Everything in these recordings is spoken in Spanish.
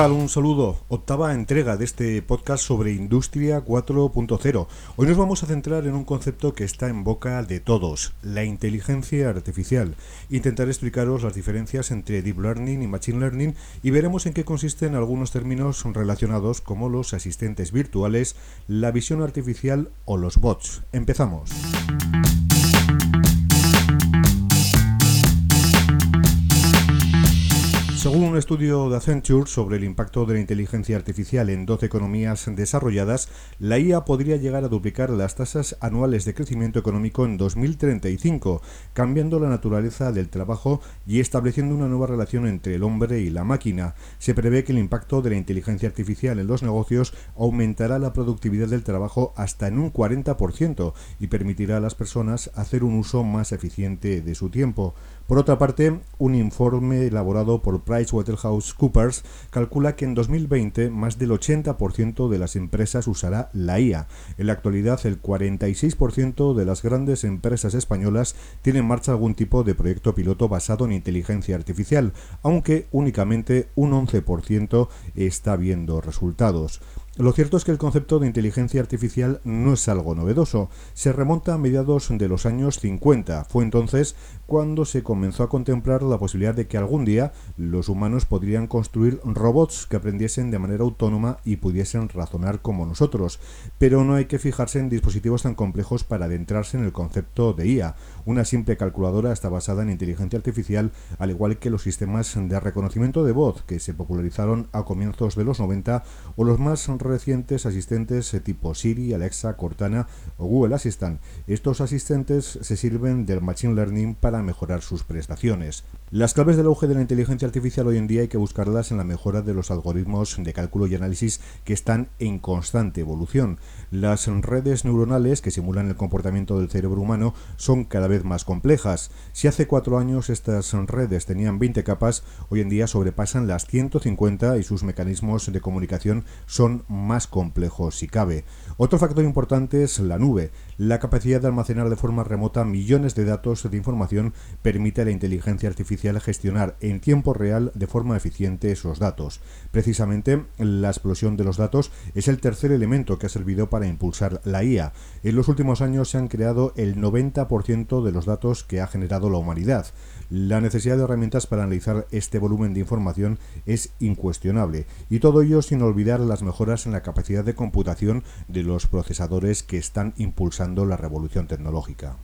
Un saludo. Octava entrega de este podcast sobre Industria 4.0. Hoy nos vamos a centrar en un concepto que está en boca de todos, la inteligencia artificial. Intentaré explicaros las diferencias entre Deep Learning y Machine Learning y veremos en qué consisten algunos términos relacionados como los asistentes virtuales, la visión artificial o los bots. Empezamos. Según un estudio de Accenture sobre el impacto de la inteligencia artificial en 12 economías desarrolladas, la IA podría llegar a duplicar las tasas anuales de crecimiento económico en 2035, cambiando la naturaleza del trabajo y estableciendo una nueva relación entre el hombre y la máquina. Se prevé que el impacto de la inteligencia artificial en los negocios aumentará la productividad del trabajo hasta en un 40% y permitirá a las personas hacer un uso más eficiente de su tiempo. Por otra parte, un informe elaborado por PricewaterhouseCoopers calcula que en 2020 más del 80% de las empresas usará la IA. En la actualidad, el 46% de las grandes empresas españolas tienen en marcha algún tipo de proyecto piloto basado en inteligencia artificial, aunque únicamente un 11% está viendo resultados. Lo cierto es que el concepto de inteligencia artificial no es algo novedoso. Se remonta a mediados de los años 50. Fue entonces cuando se comenzó a contemplar la posibilidad de que algún día los humanos podrían construir robots que aprendiesen de manera autónoma y pudiesen razonar como nosotros. Pero no hay que fijarse en dispositivos tan complejos para adentrarse en el concepto de IA. Una simple calculadora está basada en inteligencia artificial, al igual que los sistemas de reconocimiento de voz que se popularizaron a comienzos de los 90 o los más recientes asistentes tipo Siri, Alexa, Cortana o Google Assistant. Estos asistentes se sirven del Machine Learning para mejorar sus prestaciones. Las claves del auge de la inteligencia artificial hoy en día hay que buscarlas en la mejora de los algoritmos de cálculo y análisis que están en constante evolución. Las redes neuronales que simulan el comportamiento del cerebro humano son cada vez más complejas. Si hace cuatro años estas redes tenían 20 capas, hoy en día sobrepasan las 150 y sus mecanismos de comunicación son más complejos si cabe. Otro factor importante es la nube. La capacidad de almacenar de forma remota millones de datos de información permite a la inteligencia artificial gestionar en tiempo real de forma eficiente esos datos. Precisamente, la explosión de los datos es el tercer elemento que ha servido para impulsar la IA. En los últimos años se han creado el 90% de los datos que ha generado la humanidad. La necesidad de herramientas para analizar este volumen de información es incuestionable, y todo ello sin olvidar las mejoras en la capacidad de computación de los procesadores que están impulsando la revolución tecnológica.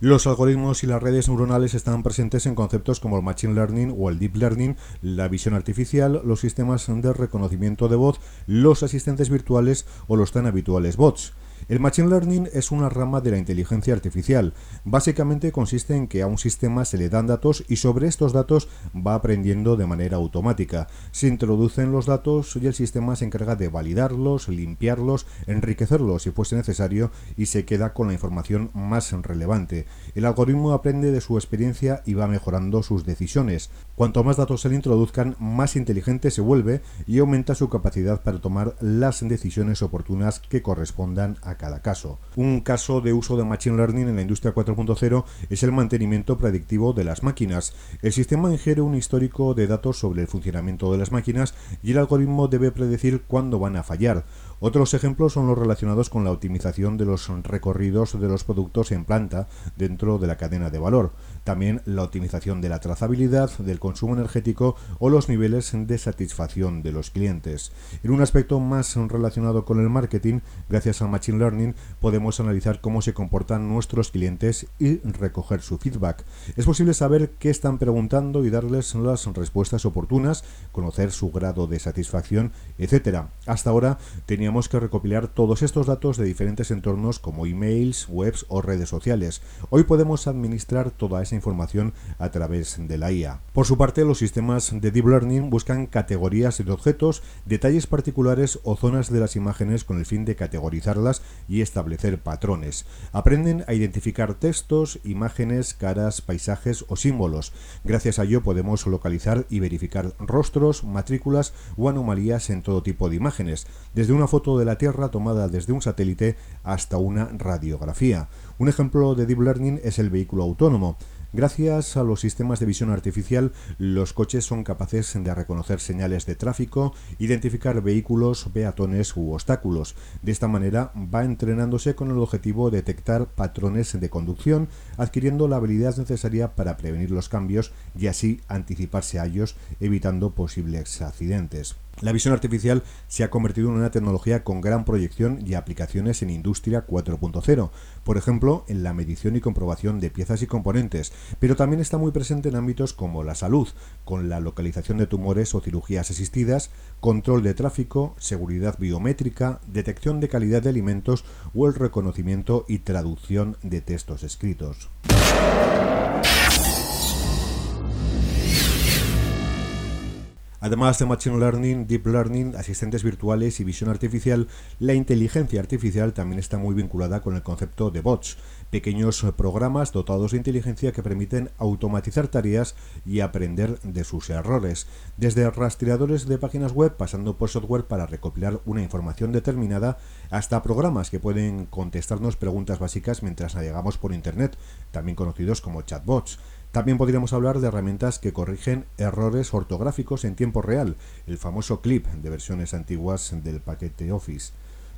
Los algoritmos y las redes neuronales están presentes en conceptos como el Machine Learning o el Deep Learning, la visión artificial, los sistemas de reconocimiento de voz, los asistentes virtuales o los tan habituales bots. El Machine Learning es una rama de la inteligencia artificial. Básicamente consiste en que a un sistema se le dan datos y sobre estos datos va aprendiendo de manera automática. Se introducen los datos y el sistema se encarga de validarlos, limpiarlos, enriquecerlos si fuese necesario y se queda con la información más relevante. El algoritmo aprende de su experiencia y va mejorando sus decisiones. Cuanto más datos se le introduzcan, más inteligente se vuelve y aumenta su capacidad para tomar las decisiones oportunas que correspondan a cada caso. Un caso de uso de Machine Learning en la industria 4.0 es el mantenimiento predictivo de las máquinas. El sistema ingiere un histórico de datos sobre el funcionamiento de las máquinas y el algoritmo debe predecir cuándo van a fallar. Otros ejemplos son los relacionados con la optimización de los recorridos de los productos en planta dentro de la cadena de valor, también la optimización de la trazabilidad, del consumo energético o los niveles de satisfacción de los clientes. En un aspecto más relacionado con el marketing, gracias al Machine Learning podemos analizar cómo se comportan nuestros clientes y recoger su feedback. Es posible saber qué están preguntando y darles las respuestas oportunas, conocer su grado de satisfacción, etc. Hasta ahora teníamos que recopilar todos estos datos de diferentes entornos como emails, webs o redes sociales. Hoy podemos administrar toda esa información a través de la IA. Por su parte, los sistemas de Deep Learning buscan categorías de objetos, detalles particulares o zonas de las imágenes con el fin de categorizarlas y establecer patrones. Aprenden a identificar textos, imágenes, caras, paisajes o símbolos. Gracias a ello podemos localizar y verificar rostros, matrículas o anomalías en todo tipo de imágenes, desde una foto de la Tierra tomada desde un satélite hasta una radiografía. Un ejemplo de Deep Learning es el vehículo autónomo. Gracias a los sistemas de visión artificial, los coches son capaces de reconocer señales de tráfico, identificar vehículos, peatones u obstáculos. De esta manera va entrenándose con el objetivo de detectar patrones de conducción, adquiriendo la habilidad necesaria para prevenir los cambios y así anticiparse a ellos, evitando posibles accidentes. La visión artificial se ha convertido en una tecnología con gran proyección y aplicaciones en Industria 4.0, por ejemplo, en la medición y comprobación de piezas y componentes, pero también está muy presente en ámbitos como la salud, con la localización de tumores o cirugías asistidas, control de tráfico, seguridad biométrica, detección de calidad de alimentos o el reconocimiento y traducción de textos escritos. Además de Machine Learning, Deep Learning, asistentes virtuales y visión artificial, la inteligencia artificial también está muy vinculada con el concepto de bots, pequeños programas dotados de inteligencia que permiten automatizar tareas y aprender de sus errores, desde rastreadores de páginas web pasando por software para recopilar una información determinada hasta programas que pueden contestarnos preguntas básicas mientras navegamos por Internet, también conocidos como chatbots. También podríamos hablar de herramientas que corrigen errores ortográficos en tiempo real, el famoso clip de versiones antiguas del paquete Office.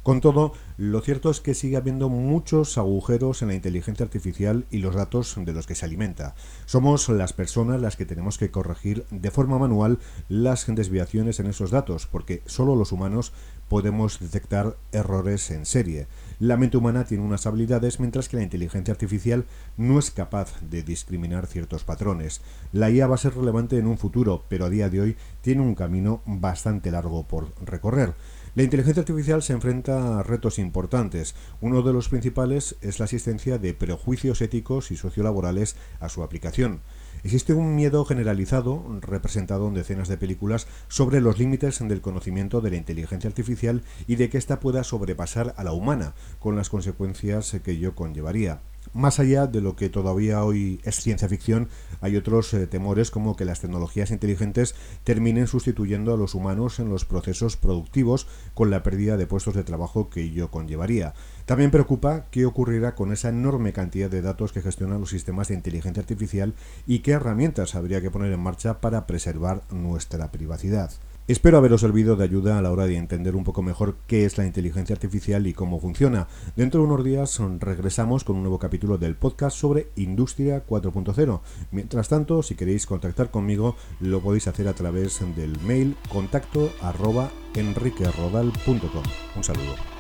Con todo, lo cierto es que sigue habiendo muchos agujeros en la inteligencia artificial y los datos de los que se alimenta. Somos las personas las que tenemos que corregir de forma manual las desviaciones en esos datos, porque solo los humanos podemos detectar errores en serie. La mente humana tiene unas habilidades mientras que la inteligencia artificial no es capaz de discriminar ciertos patrones. La IA va a ser relevante en un futuro, pero a día de hoy tiene un camino bastante largo por recorrer. La inteligencia artificial se enfrenta a retos importantes. Uno de los principales es la existencia de prejuicios éticos y sociolaborales a su aplicación. Existe un miedo generalizado, representado en decenas de películas, sobre los límites del conocimiento de la inteligencia artificial y de que ésta pueda sobrepasar a la humana, con las consecuencias que ello conllevaría. Más allá de lo que todavía hoy es ciencia ficción, hay otros eh, temores como que las tecnologías inteligentes terminen sustituyendo a los humanos en los procesos productivos con la pérdida de puestos de trabajo que ello conllevaría. También preocupa qué ocurrirá con esa enorme cantidad de datos que gestionan los sistemas de inteligencia artificial y qué herramientas habría que poner en marcha para preservar nuestra privacidad. Espero haberos servido de ayuda a la hora de entender un poco mejor qué es la inteligencia artificial y cómo funciona. Dentro de unos días regresamos con un nuevo capítulo del podcast sobre Industria 4.0. Mientras tanto, si queréis contactar conmigo, lo podéis hacer a través del mail contacto arroba. Un saludo.